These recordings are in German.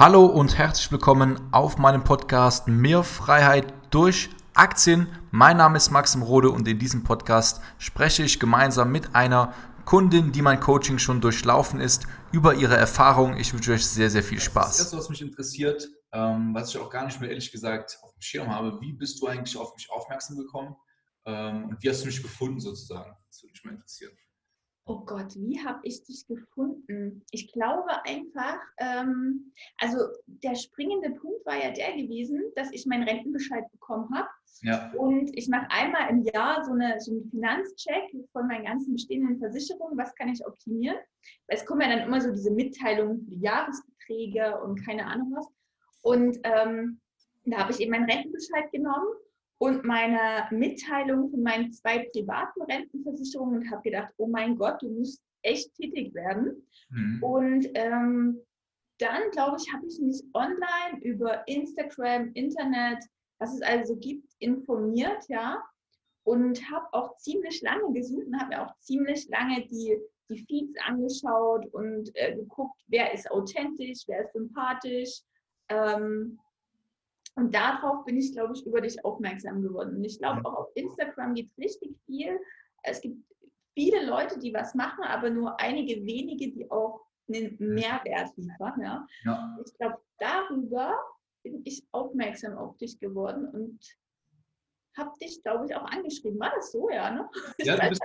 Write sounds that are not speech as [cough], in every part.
Hallo und herzlich willkommen auf meinem Podcast Mehr Freiheit durch Aktien. Mein Name ist Maxim Rode und in diesem Podcast spreche ich gemeinsam mit einer Kundin, die mein Coaching schon durchlaufen ist, über ihre Erfahrungen. Ich wünsche euch sehr, sehr viel Spaß. Das das, was mich interessiert, ähm, was ich auch gar nicht mehr ehrlich gesagt auf dem Schirm habe. Wie bist du eigentlich auf mich aufmerksam gekommen ähm, und wie hast du mich gefunden sozusagen? Das würde mich mal interessieren. Oh Gott, wie habe ich dich gefunden? Ich glaube einfach, ähm, also der springende Punkt war ja der gewesen, dass ich meinen Rentenbescheid bekommen habe. Ja. Und ich mache einmal im Jahr so, eine, so einen Finanzcheck von meinen ganzen bestehenden Versicherungen, was kann ich optimieren. Weil es kommen ja dann immer so diese Mitteilungen für die Jahresbeträge und keine Ahnung was. Und ähm, da habe ich eben meinen Rentenbescheid genommen und meine Mitteilung von meinen zwei privaten Rentenversicherungen und habe gedacht, oh mein Gott, du musst echt tätig werden. Mhm. Und ähm, dann, glaube ich, habe ich mich online über Instagram, Internet, was es also gibt, informiert, ja, und habe auch ziemlich lange gesucht und habe mir auch ziemlich lange die, die Feeds angeschaut und äh, geguckt, wer ist authentisch, wer ist sympathisch. Ähm, und darauf bin ich, glaube ich, über dich aufmerksam geworden. Und ich glaube, auch auf Instagram gibt es richtig viel. Es gibt viele Leute, die was machen, aber nur einige wenige, die auch einen Mehrwert liefern. Ja. ja. Ich glaube, darüber bin ich aufmerksam auf dich geworden und habe dich, glaube ich, auch angeschrieben. War das so, ja? Ne? [laughs] Ja, du bist,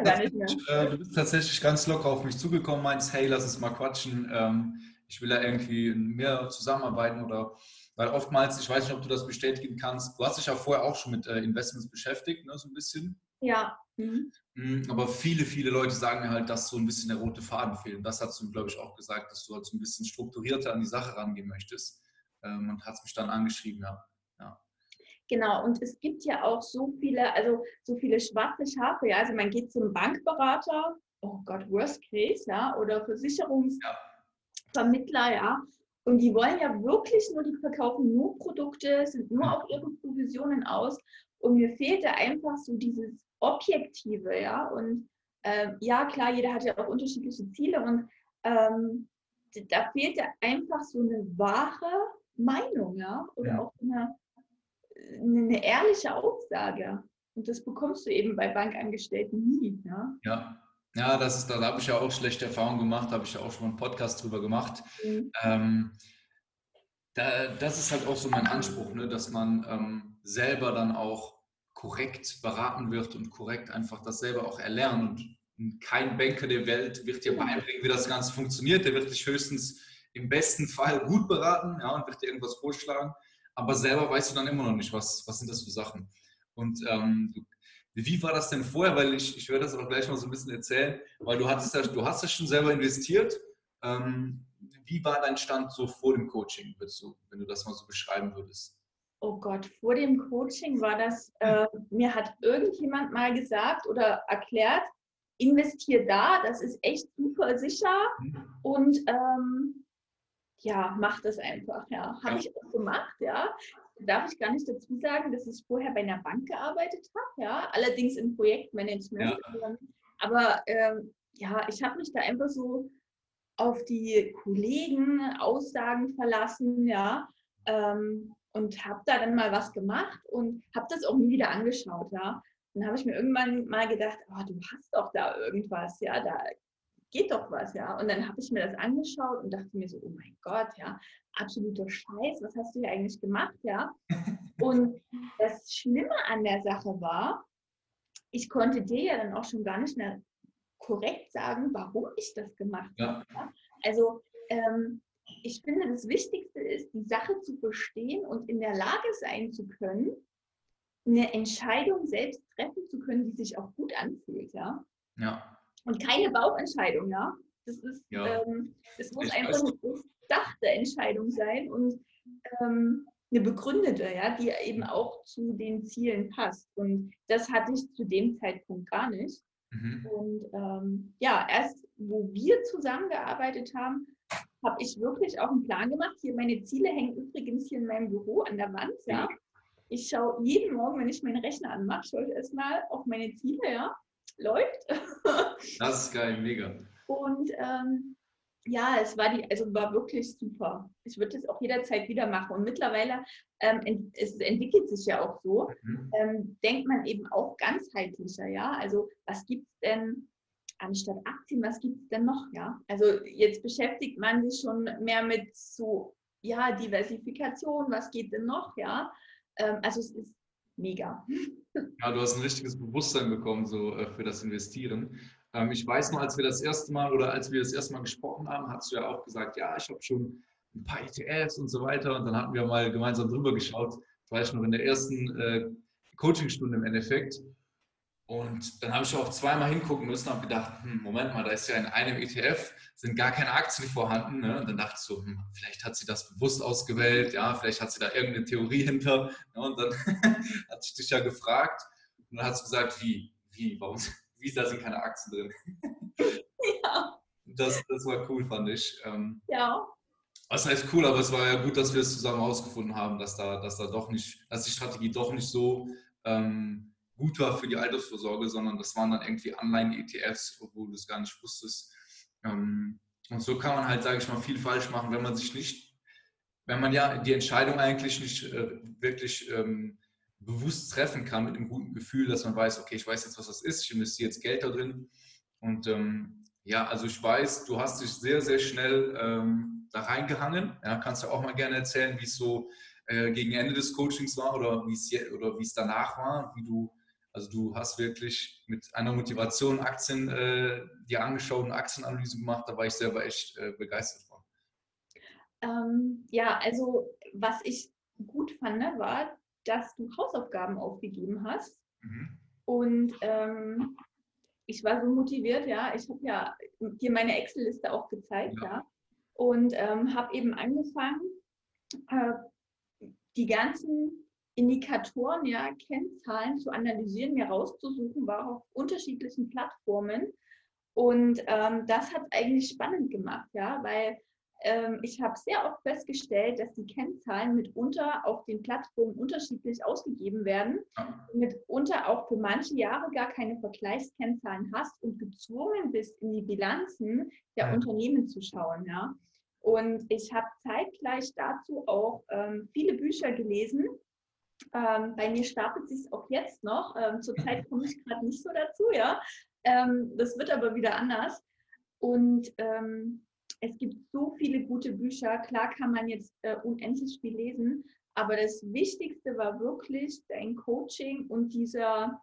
äh, du bist, tatsächlich ganz locker auf mich zugekommen, meinst, hey, lass uns mal quatschen. Ähm, ich will da irgendwie mehr zusammenarbeiten oder weil oftmals, ich weiß nicht, ob du das bestätigen kannst, du hast dich ja vorher auch schon mit äh, Investments beschäftigt, ne, so ein bisschen. Ja. Mhm. mhm. Aber viele, viele Leute sagen mir halt, dass so ein bisschen der rote Faden fehlt. Und das hast du, glaube ich, auch gesagt, dass du halt so ein bisschen strukturierter an die Sache rangehen möchtest. Ähm, und hat es mich dann angeschrieben, ja. ja. Genau, und es gibt ja auch so viele, also so viele schwarze Schafe, ja. Also man geht zum Bankberater, oh Gott, Worst Case, ja, oder Versicherungsvermittler, ja. Und die wollen ja wirklich nur, die verkaufen nur Produkte, sind nur auf ihre Provisionen aus. Und mir fehlte einfach so dieses Objektive, ja. Und äh, ja, klar, jeder hat ja auch unterschiedliche Ziele und ähm, da fehlte einfach so eine wahre Meinung, ja. Oder ja. auch eine, eine ehrliche Aussage. Und das bekommst du eben bei Bankangestellten nie, ja. Ja, ja, das ist, da habe ich ja auch schlechte Erfahrungen gemacht, habe ich ja auch schon mal einen Podcast drüber gemacht. Mhm. Ähm, da, das ist halt auch so mein Anspruch, ne, dass man ähm, selber dann auch korrekt beraten wird und korrekt einfach das selber auch erlernt. Und kein Banker der Welt wird dir beibringen, wie das Ganze funktioniert. Der wird dich höchstens im besten Fall gut beraten ja, und wird dir irgendwas vorschlagen. Aber selber weißt du dann immer noch nicht, was, was sind das für Sachen. Und ähm, du wie war das denn vorher? Weil ich, ich werde das auch gleich mal so ein bisschen erzählen, weil du hattest ja, du hast ja schon selber investiert. Ähm, wie war dein Stand so vor dem Coaching, du, wenn du das mal so beschreiben würdest? Oh Gott, vor dem Coaching war das, äh, mir hat irgendjemand mal gesagt oder erklärt, investier da, das ist echt super sicher mhm. und ähm, ja, mach das einfach, ja. Habe ich auch gemacht, ja darf ich gar nicht dazu sagen, dass ich vorher bei einer Bank gearbeitet habe, ja, allerdings im Projektmanagement. Ja. Aber ähm, ja, ich habe mich da einfach so auf die Kollegen Aussagen verlassen, ja, ähm, und habe da dann mal was gemacht und habe das auch nie wieder angeschaut, ja. Dann habe ich mir irgendwann mal gedacht, oh, du hast doch da irgendwas, ja, da geht doch was, ja. Und dann habe ich mir das angeschaut und dachte mir so, oh mein Gott, ja, absoluter Scheiß, was hast du hier eigentlich gemacht, ja? [laughs] Und das Schlimme an der Sache war, ich konnte dir ja dann auch schon gar nicht mehr korrekt sagen, warum ich das gemacht ja. habe. Also ähm, ich finde, das Wichtigste ist, die Sache zu verstehen und in der Lage sein zu können, eine Entscheidung selbst treffen zu können, die sich auch gut anfühlt, ja. Ja. Und keine Bauchentscheidung, ja. Das ist, ja. Ähm, das muss ich einfach eine durchdachte Entscheidung sein und ähm, eine begründete, ja, die eben auch zu den Zielen passt. Und das hatte ich zu dem Zeitpunkt gar nicht. Mhm. Und ähm, ja, erst wo wir zusammengearbeitet haben, habe ich wirklich auch einen Plan gemacht. Hier meine Ziele hängen übrigens hier in meinem Büro an der Wand. Ja. Ich schaue jeden Morgen, wenn ich meinen Rechner anmache, schaue ich erstmal auf meine Ziele, ja. Läuft. Das ist geil, mega. Und ähm, ja, es war die, also war wirklich super. Ich würde es auch jederzeit wieder machen. Und mittlerweile, ähm, ent, es entwickelt sich ja auch so, mhm. ähm, denkt man eben auch ganzheitlicher, ja. Also was gibt es denn anstatt Aktien, was gibt es denn noch, ja? Also jetzt beschäftigt man sich schon mehr mit so, ja, Diversifikation, was geht denn noch, ja? Ähm, also es ist mega. [laughs] Ja, du hast ein richtiges Bewusstsein bekommen so äh, für das Investieren. Ähm, ich weiß noch, als wir das erste Mal oder als wir das erste Mal gesprochen haben, hast du ja auch gesagt, ja, ich habe schon ein paar ETFs und so weiter. Und dann hatten wir mal gemeinsam drüber geschaut. Das war ich noch in der ersten äh, Coachingstunde im Endeffekt. Und dann habe ich auch zweimal hingucken müssen und habe gedacht, hm, Moment mal, da ist ja in einem ETF, sind gar keine Aktien vorhanden. Ne? Und dann dachte ich so, hm, vielleicht hat sie das bewusst ausgewählt, ja, vielleicht hat sie da irgendeine Theorie hinter. Ne? Und dann [laughs] hat sich dich ja gefragt und dann hat sie gesagt, wie, wie, warum, [laughs] wie, da sind keine Aktien drin. ja. Das, das war cool, fand ich. Ähm, ja. Was heißt cool, aber es war ja gut, dass wir es zusammen herausgefunden haben, dass da, dass da doch nicht, dass die Strategie doch nicht so ähm, gut war für die Altersvorsorge, sondern das waren dann irgendwie Online-ETFs, obwohl du es gar nicht wusstest. Ähm, und so kann man halt, sage ich mal, viel falsch machen, wenn man sich nicht, wenn man ja die Entscheidung eigentlich nicht äh, wirklich ähm, bewusst treffen kann mit einem guten Gefühl, dass man weiß, okay, ich weiß jetzt, was das ist, ich investiere jetzt Geld da drin. Und ähm, ja, also ich weiß, du hast dich sehr, sehr schnell ähm, da reingehangen. Ja, kannst du auch mal gerne erzählen, wie es so äh, gegen Ende des Coachings war oder wie es danach war, wie du also du hast wirklich mit einer Motivation Aktien äh, dir angeschaut und Aktienanalyse gemacht. Da war ich selber echt äh, begeistert von. Ähm, ja, also was ich gut fand, ne, war, dass du Hausaufgaben aufgegeben hast. Mhm. Und ähm, ich war so motiviert, ja. Ich habe ja dir meine Excel-Liste auch gezeigt, ja. ja und ähm, habe eben angefangen, äh, die ganzen Indikatoren, ja, Kennzahlen zu analysieren, mir rauszusuchen, war auf unterschiedlichen Plattformen. Und ähm, das hat eigentlich spannend gemacht, ja, weil ähm, ich habe sehr oft festgestellt, dass die Kennzahlen mitunter auf den Plattformen unterschiedlich ausgegeben werden, mitunter auch für manche Jahre gar keine Vergleichskennzahlen hast und gezwungen bist, in die Bilanzen der. Unternehmen zu schauen, ja. Und ich habe zeitgleich dazu auch ähm, viele Bücher gelesen, ähm, bei mir stapelt sich auch jetzt noch. Ähm, zurzeit komme ich gerade nicht so dazu, ja. Ähm, das wird aber wieder anders. Und ähm, es gibt so viele gute Bücher. Klar kann man jetzt äh, unendlich viel lesen, aber das Wichtigste war wirklich dein Coaching und dieser,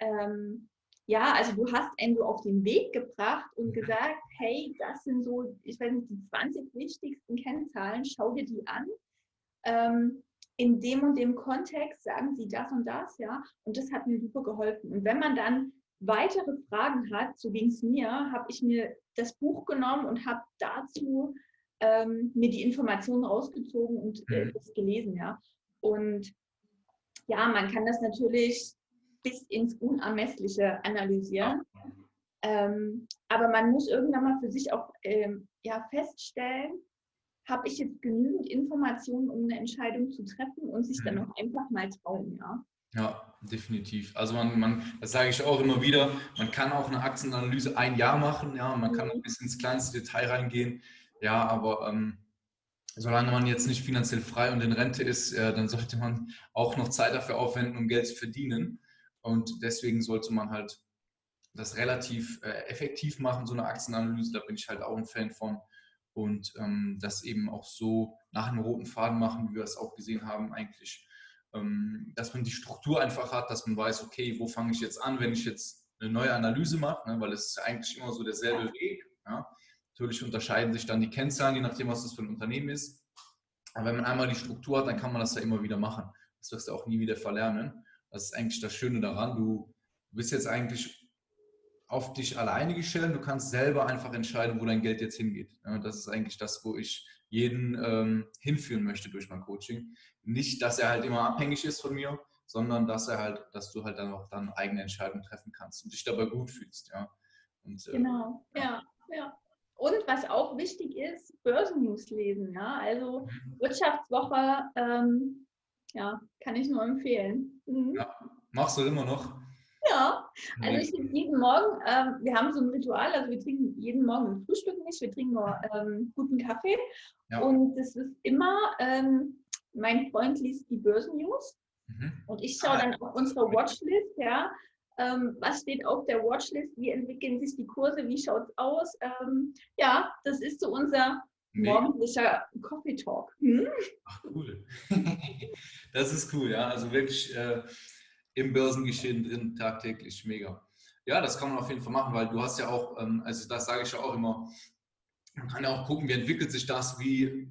ähm, ja, also du hast einen so auf den Weg gebracht und gesagt, hey, das sind so, ich weiß nicht, die 20 wichtigsten Kennzahlen, schau dir die an. In dem und dem Kontext sagen sie das und das, ja. Und das hat mir super geholfen. Und wenn man dann weitere Fragen hat, so ging es mir, habe ich mir das Buch genommen und habe dazu ähm, mir die Informationen rausgezogen und äh, mhm. das gelesen, ja. Und ja, man kann das natürlich bis ins Unermessliche analysieren. Ähm, aber man muss irgendwann mal für sich auch ähm, ja, feststellen, habe ich jetzt genügend Informationen, um eine Entscheidung zu treffen und sich dann mhm. auch einfach mal trauen, ja. Ja, definitiv. Also man, man, das sage ich auch immer wieder, man kann auch eine Aktienanalyse ein Jahr machen, ja, man kann mhm. auch bis ins kleinste Detail reingehen, ja, aber ähm, solange man jetzt nicht finanziell frei und in Rente ist, äh, dann sollte man auch noch Zeit dafür aufwenden, um Geld zu verdienen. Und deswegen sollte man halt das relativ äh, effektiv machen, so eine Aktienanalyse. Da bin ich halt auch ein Fan von und ähm, das eben auch so nach einem roten Faden machen, wie wir es auch gesehen haben, eigentlich, ähm, dass man die Struktur einfach hat, dass man weiß, okay, wo fange ich jetzt an, wenn ich jetzt eine neue Analyse mache, ne, weil es ist eigentlich immer so derselbe Weg. Ja. Natürlich unterscheiden sich dann die Kennzahlen, je nachdem, was das für ein Unternehmen ist. Aber wenn man einmal die Struktur hat, dann kann man das ja immer wieder machen. Das wirst du auch nie wieder verlernen. Das ist eigentlich das Schöne daran. Du bist jetzt eigentlich auf dich alleine gestellt. Du kannst selber einfach entscheiden, wo dein Geld jetzt hingeht. Das ist eigentlich das, wo ich jeden ähm, hinführen möchte durch mein Coaching. Nicht, dass er halt immer abhängig ist von mir, sondern dass er halt, dass du halt dann auch dann eigene Entscheidungen treffen kannst und dich dabei gut fühlst. Ja. Und, äh, genau, ja. ja, ja. Und was auch wichtig ist, Börsennews lesen. Ja? Also mhm. Wirtschaftswoche, ähm, ja, kann ich nur empfehlen. Mhm. Ja, machst du immer noch? Ja, also ich trinke jeden Morgen, ähm, wir haben so ein Ritual, also wir trinken jeden Morgen ein Frühstück nicht, wir trinken nur ähm, guten Kaffee. Ja. Und das ist immer, ähm, mein Freund liest die Börsennews mhm. und ich schaue ah, dann auf unsere Watchlist, ja, ähm, was steht auf der Watchlist, wie entwickeln sich die Kurse, wie schaut es aus. Ähm, ja, das ist so unser nee. morgendlicher Coffee Talk. Hm? Ach cool. [laughs] das ist cool, ja, also wirklich... Äh, im Börsengeschehen drin, tagtäglich, mega. Ja, das kann man auf jeden Fall machen, weil du hast ja auch, ähm, also das sage ich ja auch immer, man kann ja auch gucken, wie entwickelt sich das, wie,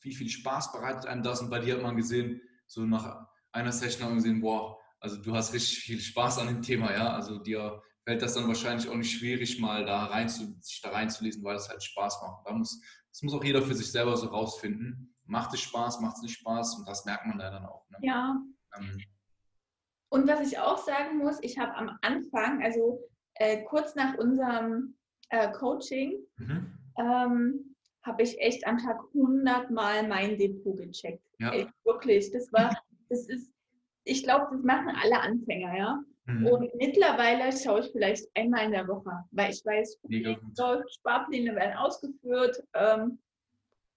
wie viel Spaß bereitet einem das und bei dir hat man gesehen, so nach einer Session haben wir gesehen, boah, also du hast richtig viel Spaß an dem Thema, ja, also dir fällt das dann wahrscheinlich auch nicht schwierig, mal da rein zu, sich da reinzulesen, weil es halt Spaß macht. Da muss, das muss auch jeder für sich selber so rausfinden. Macht es Spaß, macht es nicht Spaß und das merkt man da dann auch. Ne? Ja. Ähm, und was ich auch sagen muss, ich habe am Anfang, also äh, kurz nach unserem äh, Coaching, mhm. ähm, habe ich echt am Tag 100 Mal mein Depot gecheckt. Ja. Echt, wirklich. Das war, das ist, ich glaube, das machen alle Anfänger, ja. Mhm. Und mittlerweile schaue ich vielleicht einmal in der Woche, weil ich weiß, okay, Sparpläne werden ausgeführt, ähm,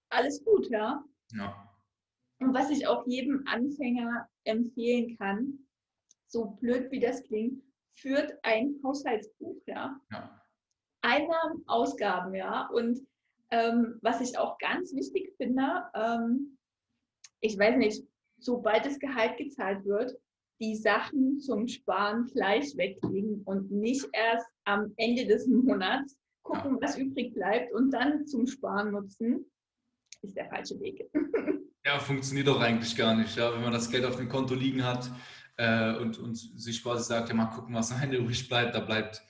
alles gut, ja. ja. Und was ich auch jedem Anfänger empfehlen kann, so blöd wie das klingt, führt ein Haushaltsbuch, ja. ja. Einnahmen, Ausgaben, ja. Und ähm, was ich auch ganz wichtig finde, ähm, ich weiß nicht, sobald das Gehalt gezahlt wird, die Sachen zum Sparen gleich weglegen und nicht erst am Ende des Monats gucken, ja. was übrig bleibt und dann zum Sparen nutzen, ist der falsche Weg. [laughs] Ja, funktioniert doch eigentlich gar nicht. Ja? Wenn man das Geld auf dem Konto liegen hat, äh, und, und sich quasi sagt, ja mal gucken, was [laughs] am Ende übrig bleibt, da bleibt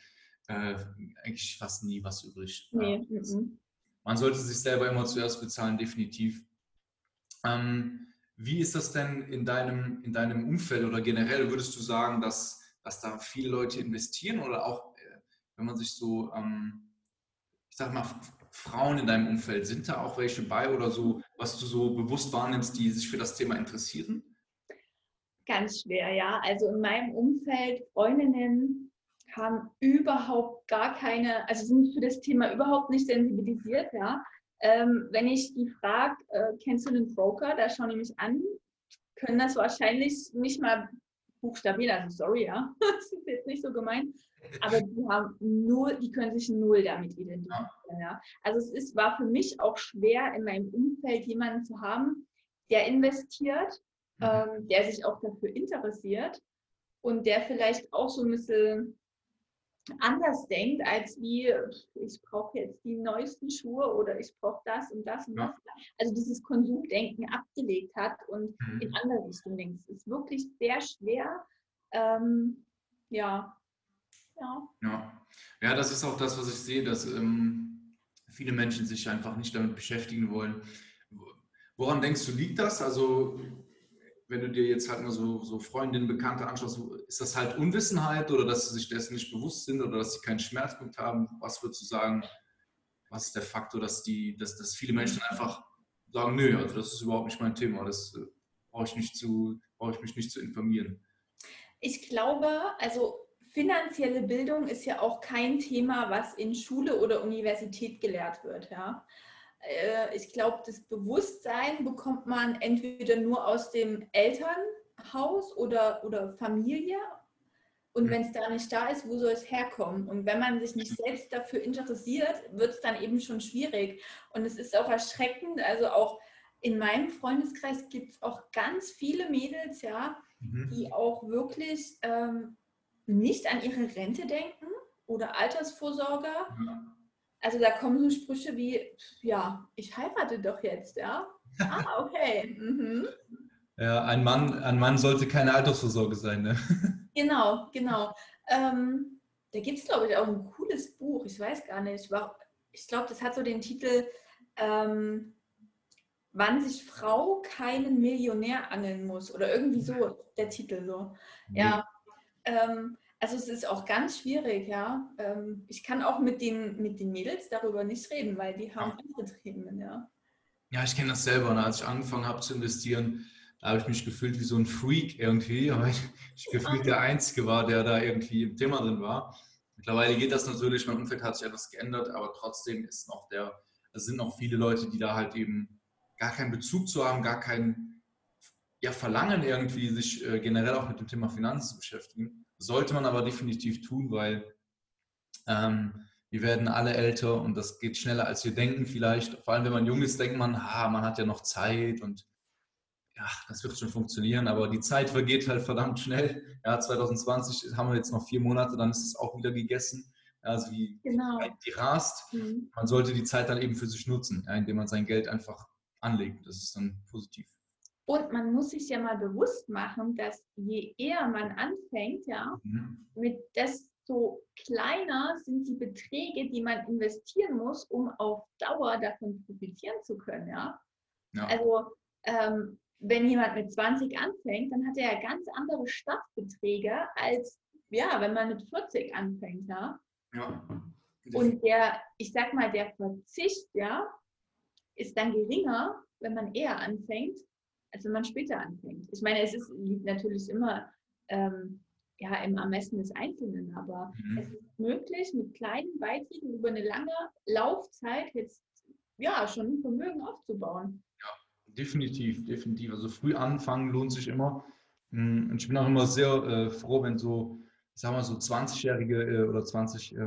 äh, eigentlich fast nie was übrig. Nee. Ja. Man sollte sich selber immer zuerst bezahlen, definitiv. Ähm, wie ist das denn in deinem, in deinem Umfeld oder generell? Würdest du sagen, dass, dass da viele Leute investieren oder auch, äh, wenn man sich so, ähm, ich sag mal, Frauen in deinem Umfeld, sind da auch welche bei oder so, was du so bewusst wahrnimmst, die sich für das Thema interessieren? Ganz schwer, ja. Also in meinem Umfeld, Freundinnen haben überhaupt gar keine, also sind für das Thema überhaupt nicht sensibilisiert, ja. Ähm, wenn ich die frage, äh, kennst du den Broker, da schauen die mich an, können das wahrscheinlich nicht mal buchstabieren, also sorry, ja, [laughs] das ist jetzt nicht so gemeint, aber die haben null, die können sich null damit identifizieren, ja. Also es ist, war für mich auch schwer, in meinem Umfeld jemanden zu haben, der investiert. Ähm, der sich auch dafür interessiert und der vielleicht auch so ein bisschen anders denkt, als wie ich brauche jetzt die neuesten Schuhe oder ich brauche das und das und ja. das. Also dieses Konsumdenken abgelegt hat und mhm. in andere Richtung denkt. Es ist wirklich sehr schwer. Ähm, ja. ja. Ja. Ja, das ist auch das, was ich sehe, dass ähm, viele Menschen sich einfach nicht damit beschäftigen wollen. Woran denkst du, liegt das? Also wenn du dir jetzt halt mal so, so Freundinnen, Bekannte anschaust, ist das halt Unwissenheit oder dass sie sich dessen nicht bewusst sind oder dass sie keinen Schmerzpunkt haben? Was würdest du sagen, was ist der Faktor, dass, die, dass, dass viele Menschen einfach sagen, nö, also das ist überhaupt nicht mein Thema, das äh, brauche ich, nicht brauche ich mich nicht zu informieren? Ich glaube, also finanzielle Bildung ist ja auch kein Thema, was in Schule oder Universität gelehrt wird. Ja? Äh, ich glaube, das Bewusstsein bekommt man entweder nur aus dem Elternhaus oder, oder Familie. Und mhm. wenn es da nicht da ist, wo soll es herkommen? Und wenn man sich nicht selbst dafür interessiert, wird es dann eben schon schwierig. Und es ist auch erschreckend, also auch in meinem Freundeskreis gibt es auch ganz viele Mädels, ja, mhm. die auch wirklich ähm, nicht an ihre Rente denken oder Altersvorsorge. Ja also da kommen so Sprüche wie, ja, ich heirate doch jetzt, ja. Ah, [laughs] okay. Mhm. Ja, ein Mann, ein Mann sollte keine Altersvorsorge sein, ne? [laughs] Genau, genau. Ähm, da gibt es, glaube ich, auch ein cooles Buch, ich weiß gar nicht. Ich glaube, das hat so den Titel ähm, Wann sich Frau keinen Millionär angeln muss oder irgendwie so der Titel so. Ja. Ähm, also es ist auch ganz schwierig, ja. Ähm, ich kann auch mit den, mit den Mädels darüber nicht reden, weil die haben ja. andere Themen, ja. Ja, ich kenne das selber. Ne? Als ich angefangen habe zu investieren, Da habe ich mich gefühlt wie so ein Freak irgendwie, [laughs] weil ich, ich gefühlt der Einzige war, der da irgendwie im Thema drin war. Mittlerweile geht das natürlich, mein Umfeld hat sich etwas geändert, aber trotzdem ist noch der, es sind noch viele Leute, die da halt eben gar keinen Bezug zu haben, gar kein ja, Verlangen irgendwie, sich äh, generell auch mit dem Thema Finanzen zu beschäftigen. Sollte man aber definitiv tun, weil ähm, wir werden alle älter und das geht schneller, als wir denken vielleicht. Vor allem, wenn man jung ist, denkt man, ah, man hat ja noch Zeit und ja, das wird schon funktionieren, aber die Zeit vergeht halt verdammt schnell. Ja, 2020 haben wir jetzt noch vier Monate, dann ist es auch wieder gegessen. Also wie genau. die rast. Mhm. Man sollte die Zeit dann eben für sich nutzen, ja, indem man sein Geld einfach anlegt. Das ist dann positiv. Und man muss sich ja mal bewusst machen, dass je eher man anfängt, ja, mhm. mit desto kleiner sind die Beträge, die man investieren muss, um auf Dauer davon profitieren zu können, ja. ja. Also ähm, wenn jemand mit 20 anfängt, dann hat er ja ganz andere Startbeträge als ja, wenn man mit 40 anfängt, ja. ja. Und der, ich sag mal, der Verzicht, ja, ist dann geringer, wenn man eher anfängt, als wenn man später anfängt. Ich meine, es ist, liegt natürlich immer ähm, ja, im Ermessen des Einzelnen, aber mhm. es ist möglich, mit kleinen Beiträgen über eine lange Laufzeit jetzt ja schon ein Vermögen aufzubauen. Ja, definitiv, definitiv. Also früh anfangen lohnt sich immer. Mm, und ich bin auch immer sehr äh, froh, wenn so, ich sag mal, so 20-jährige äh, oder 20-jährige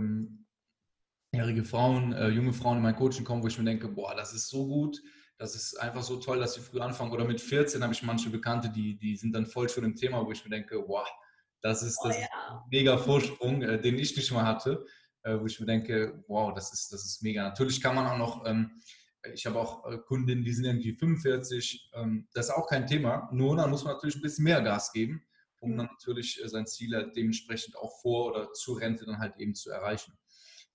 ähm, Frauen, äh, junge Frauen in mein Coaching kommen, wo ich mir denke, boah, das ist so gut, das ist einfach so toll, dass sie früh anfangen. Oder mit 14 habe ich manche Bekannte, die, die sind dann voll schon im Thema, wo ich mir denke, boah, das ist, das oh, ja. ist ein mega Vorsprung, äh, den ich nicht mal hatte, äh, wo ich mir denke, wow, das ist, das ist mega. Natürlich kann man auch noch ähm, ich habe auch äh, Kundinnen, die sind irgendwie 45. Ähm, das ist auch kein Thema. Nur dann muss man natürlich ein bisschen mehr Gas geben, um dann natürlich äh, sein Ziel halt dementsprechend auch vor oder zur Rente dann halt eben zu erreichen.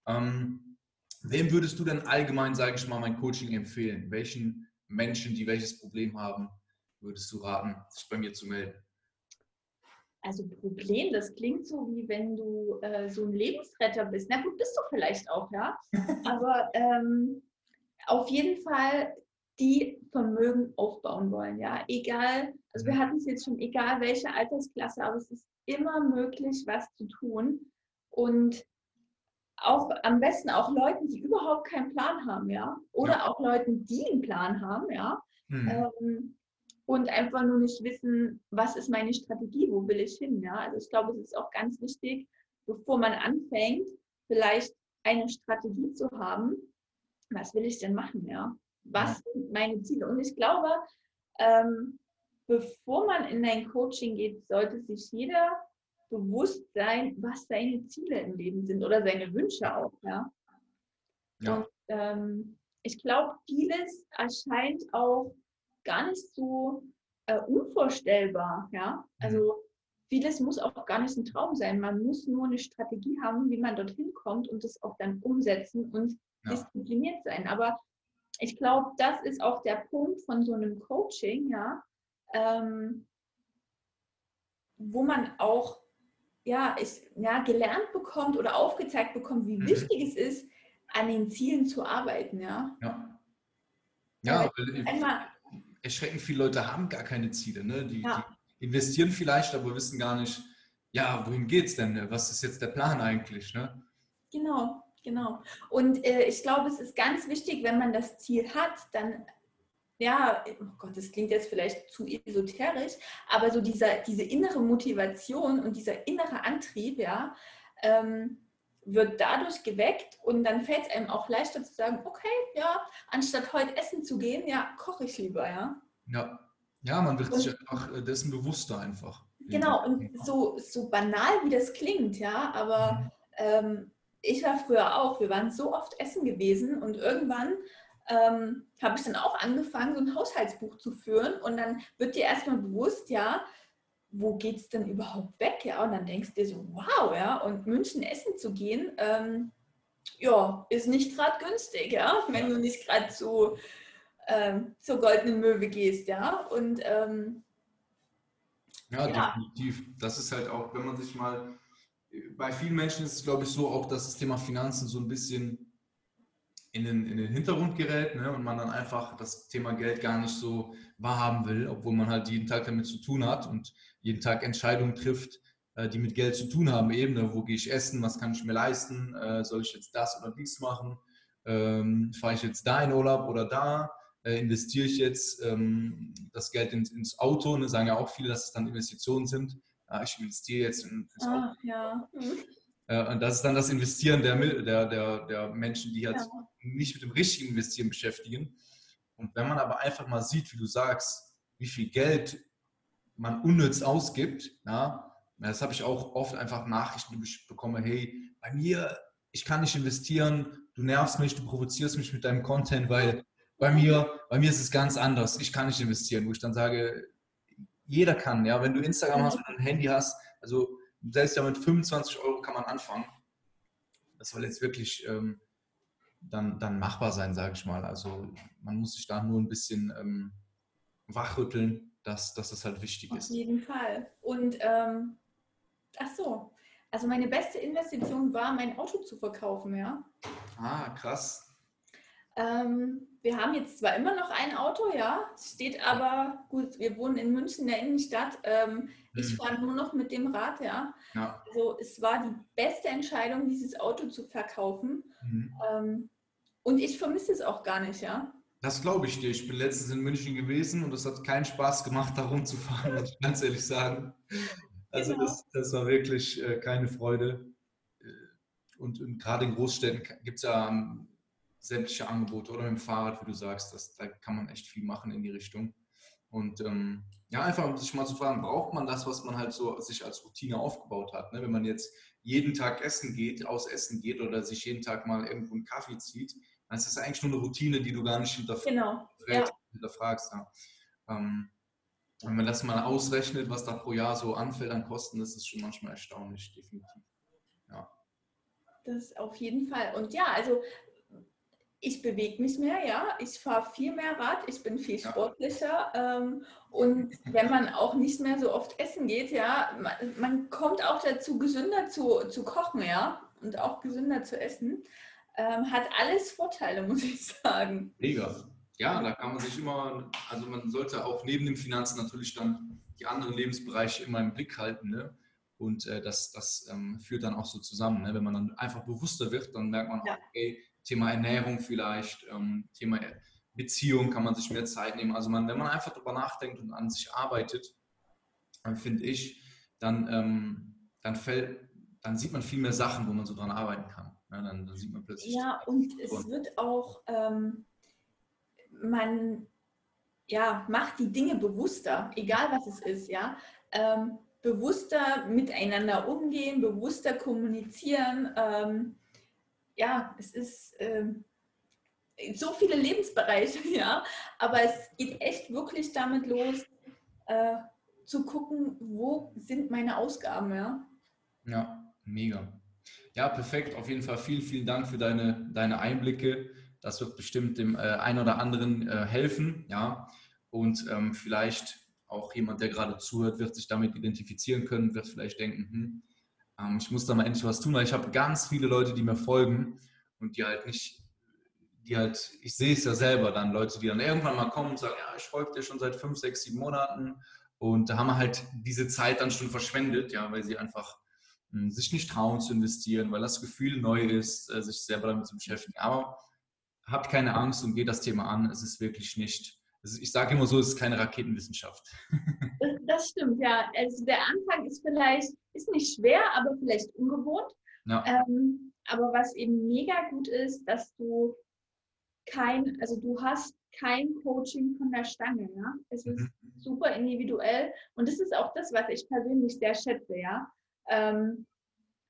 Ähm, wem würdest du denn allgemein, sage ich mal, mein Coaching empfehlen? Welchen Menschen, die welches Problem haben, würdest du raten, sich bei mir zu melden? Also Problem, das klingt so wie wenn du äh, so ein Lebensretter bist. Na gut, bist du vielleicht auch, ja. [laughs] Aber ähm, auf jeden Fall die Vermögen aufbauen wollen. Ja, egal, also wir mhm. hatten es jetzt schon, egal welche Altersklasse, aber es ist immer möglich, was zu tun. Und auch am besten auch Leuten, die überhaupt keinen Plan haben, ja, oder ja. auch Leuten, die einen Plan haben, ja, mhm. ähm, und einfach nur nicht wissen, was ist meine Strategie, wo will ich hin, ja. Also ich glaube, es ist auch ganz wichtig, bevor man anfängt, vielleicht eine Strategie zu haben, was will ich denn machen, ja? Was sind meine Ziele? Und ich glaube, ähm, bevor man in ein Coaching geht, sollte sich jeder bewusst sein, was seine Ziele im Leben sind oder seine Wünsche auch, ja. ja. Und ähm, ich glaube, vieles erscheint auch gar nicht so äh, unvorstellbar, ja. Also mhm. vieles muss auch gar nicht ein Traum sein. Man muss nur eine Strategie haben, wie man dorthin kommt und das auch dann umsetzen und ja. diszipliniert sein. Aber ich glaube, das ist auch der Punkt von so einem Coaching, ja, ähm, wo man auch ja, ich, ja, gelernt bekommt oder aufgezeigt bekommt, wie mhm. wichtig es ist, an den Zielen zu arbeiten, ja. Ja, ja einmal, erschreckend viele Leute haben gar keine Ziele, ne? Die, ja. die, investieren vielleicht, aber wissen gar nicht, ja, wohin geht es denn? Was ist jetzt der Plan eigentlich, ne? Genau. Genau. Und äh, ich glaube, es ist ganz wichtig, wenn man das Ziel hat, dann, ja, oh Gott, das klingt jetzt vielleicht zu esoterisch, aber so dieser, diese innere Motivation und dieser innere Antrieb, ja, ähm, wird dadurch geweckt und dann fällt es einem auch leichter zu sagen, okay, ja, anstatt heute essen zu gehen, ja, koche ich lieber, ja. Ja, ja man wird und, sich einfach äh, dessen bewusster einfach. Genau, und so, so banal wie das klingt, ja, aber mhm. ähm, ich war früher auch, wir waren so oft essen gewesen und irgendwann ähm, habe ich dann auch angefangen, so ein Haushaltsbuch zu führen und dann wird dir erstmal bewusst, ja, wo geht es denn überhaupt weg? Ja, und dann denkst du dir so, wow, ja, und München essen zu gehen, ähm, ja, ist nicht gerade günstig, ja, wenn du nicht gerade so ähm, zur goldenen Möwe gehst, ja, und ähm, ja, ja, definitiv. Das ist halt auch, wenn man sich mal bei vielen Menschen ist es, glaube ich, so auch, dass das Thema Finanzen so ein bisschen in den, in den Hintergrund gerät ne, und man dann einfach das Thema Geld gar nicht so wahrhaben will, obwohl man halt jeden Tag damit zu tun hat und jeden Tag Entscheidungen trifft, äh, die mit Geld zu tun haben. Eben, ne, wo gehe ich essen, was kann ich mir leisten, äh, soll ich jetzt das oder dies machen, ähm, fahre ich jetzt da in Urlaub oder da, äh, investiere ich jetzt ähm, das Geld ins, ins Auto, ne, sagen ja auch viele, dass es dann Investitionen sind. Ja, ich investiere jetzt ins Auto. Ah, ja. Mhm. Äh, und das ist dann das Investieren der, der, der, der Menschen, die halt ja. Nicht mit dem richtigen Investieren beschäftigen. Und wenn man aber einfach mal sieht, wie du sagst, wie viel Geld man unnütz ausgibt, ja, das habe ich auch oft einfach Nachrichten bekommen, hey, bei mir, ich kann nicht investieren, du nervst mich, du provozierst mich mit deinem Content, weil bei mir, bei mir ist es ganz anders, ich kann nicht investieren, wo ich dann sage, jeder kann, ja, wenn du Instagram hast, wenn du ein Handy hast, also selbst ja mit 25 Euro kann man anfangen. Das soll jetzt wirklich ähm, dann, dann machbar sein, sage ich mal. Also man muss sich da nur ein bisschen ähm, wachrütteln, dass, dass das halt wichtig Auf ist. Auf jeden Fall. Und ähm, ach so, also meine beste Investition war, mein Auto zu verkaufen, ja. Ah, krass. Ähm, wir haben jetzt zwar immer noch ein Auto, ja, steht aber, gut, wir wohnen in München, in der Innenstadt. Ähm, ich mhm. fahre nur noch mit dem Rad, ja. ja. Also es war die beste Entscheidung, dieses Auto zu verkaufen. Mhm. Ähm, und ich vermisse es auch gar nicht, ja. Das glaube ich dir. Ich bin letztens in München gewesen und es hat keinen Spaß gemacht, da rumzufahren, muss ich ganz ehrlich sagen. Also genau. das, das, war wirklich äh, keine Freude. Äh, und, und gerade in Großstädten gibt es ja ähm, sämtliche Angebote oder mit dem Fahrrad, wie du sagst, das, da kann man echt viel machen in die Richtung. Und ähm, ja, einfach um sich mal zu fragen, braucht man das, was man halt so sich als Routine aufgebaut hat? Ne? Wenn man jetzt jeden Tag essen geht, aus Essen geht oder sich jeden Tag mal irgendwo einen Kaffee zieht, dann ist das eigentlich nur eine Routine, die du gar nicht hinterfragst. Genau. Ja. hinterfragst ja. ähm, wenn man das mal ausrechnet, was da pro Jahr so anfällt an Kosten, das ist schon manchmal erstaunlich, definitiv. Ja. Das auf jeden Fall. Und ja, also ich bewege mich mehr, ja, ich fahre viel mehr Rad, ich bin viel sportlicher ähm, und wenn man auch nicht mehr so oft essen geht, ja, man, man, kommt auch dazu, gesünder zu, zu kochen, ja, und auch gesünder zu essen, ähm, hat alles Vorteile, [laughs] muss ich sagen. Mega. Ja, da kann man sich immer, also man sollte auch neben den Finanzen natürlich dann die anderen Lebensbereiche immer im Blick halten, ne? Und äh, das, das ähm, führt dann auch so zusammen. Ne? Wenn man dann einfach bewusster wird, dann merkt man, ja. okay, Thema Ernährung vielleicht, ähm, Thema Beziehung kann man sich mehr Zeit nehmen. Also man, wenn man einfach darüber nachdenkt und an sich arbeitet, dann finde ich, dann, ähm, dann, fällt, dann sieht man viel mehr Sachen, wo man so dran arbeiten kann. Ja, dann, dann, sieht man plötzlich. Ja, und es und wird auch, ähm, man ja, macht die Dinge bewusster, egal was es ist, ja. Ähm, bewusster miteinander umgehen, bewusster kommunizieren ähm, ja, es ist ähm, so viele Lebensbereiche, [laughs] ja, aber es geht echt wirklich damit los, äh, zu gucken, wo sind meine Ausgaben, ja. Ja, mega. Ja, perfekt. Auf jeden Fall vielen, vielen Dank für deine, deine Einblicke. Das wird bestimmt dem äh, einen oder anderen äh, helfen, ja. Und ähm, vielleicht auch jemand, der gerade zuhört, wird sich damit identifizieren können, wird vielleicht denken, hm, ähm, ich muss da mal endlich was tun, weil ich habe ganz viele Leute, die mir folgen und die halt nicht, die halt, ich sehe es ja selber dann, Leute, die dann irgendwann mal kommen und sagen, ja, ich folge dir schon seit fünf, sechs, sieben Monaten und da haben wir halt diese Zeit dann schon verschwendet, ja, weil sie einfach mh, hm, sich nicht trauen zu investieren, weil das Gefühl neu ist, äh, sich selber damit zu beschäftigen. Aber habt keine Angst und geht das Thema an. Es ist wirklich nicht ich sage immer so, es ist keine Raketenwissenschaft. [laughs] Das, das, stimmt, ja. Also der Anfang ist vielleicht, ist nicht schwer, aber vielleicht ungewohnt. Ja. Ähm, aber was eben mega gut ist, dass du kein, also du hast kein Coaching von der Stange, ja. Es ist mhm. super individuell und das ist auch das, was ich persönlich sehr schätze, ja. Ähm,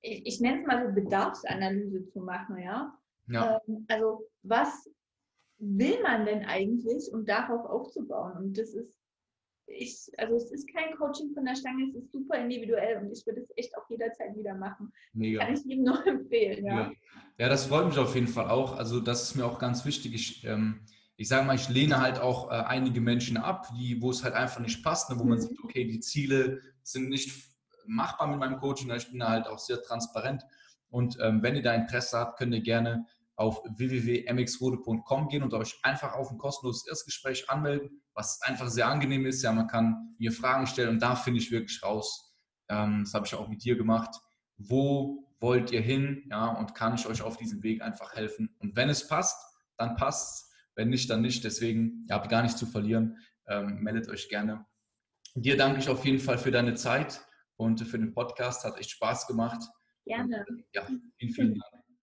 ich, ich nenne es mal so Bedarfsanalyse zu machen, ja. ja. Ähm, also was will man denn eigentlich und darauf aufzubauen? Und das ist, ich, also es ist kein Coaching von der Stange, es ist super individuell und ich würde es echt auch jederzeit wieder machen. Mega. Kann ich jedem nur [laughs] empfehlen, ja. ja. ja. das freut mich auf jeden Fall auch. Also das ist mir auch ganz wichtig. Ich, ähm, ich sage mal, ich lehne halt auch äh, einige Menschen ab, die, wo es halt einfach nicht passt, ne, wo mhm. man sieht, okay, die Ziele sind nicht machbar mit meinem Coaching. Ich bin da halt auch sehr transparent. Und ähm, wenn ihr da Interesse habt, könnt ihr gerne auf www.mxrode.com gehen und euch einfach auf ein kostenloses Erstgespräch anmelden, was einfach sehr angenehm ist. Ja, man kann mir Fragen stellen und da finde ich wirklich raus, ähm, das habe ich auch mit dir gemacht, wo wollt ihr hin, ja, und kann ich euch auf diesem Weg einfach helfen. Und wenn es passt, dann passt wenn nicht, dann nicht. Deswegen, ihr habt gar nichts zu verlieren. Ähm, meldet euch gerne. Dir danke ich auf jeden Fall für deine Zeit und für den Podcast. Hat echt Spaß gemacht. Gerne. Und, ja, vielen, vielen Dank.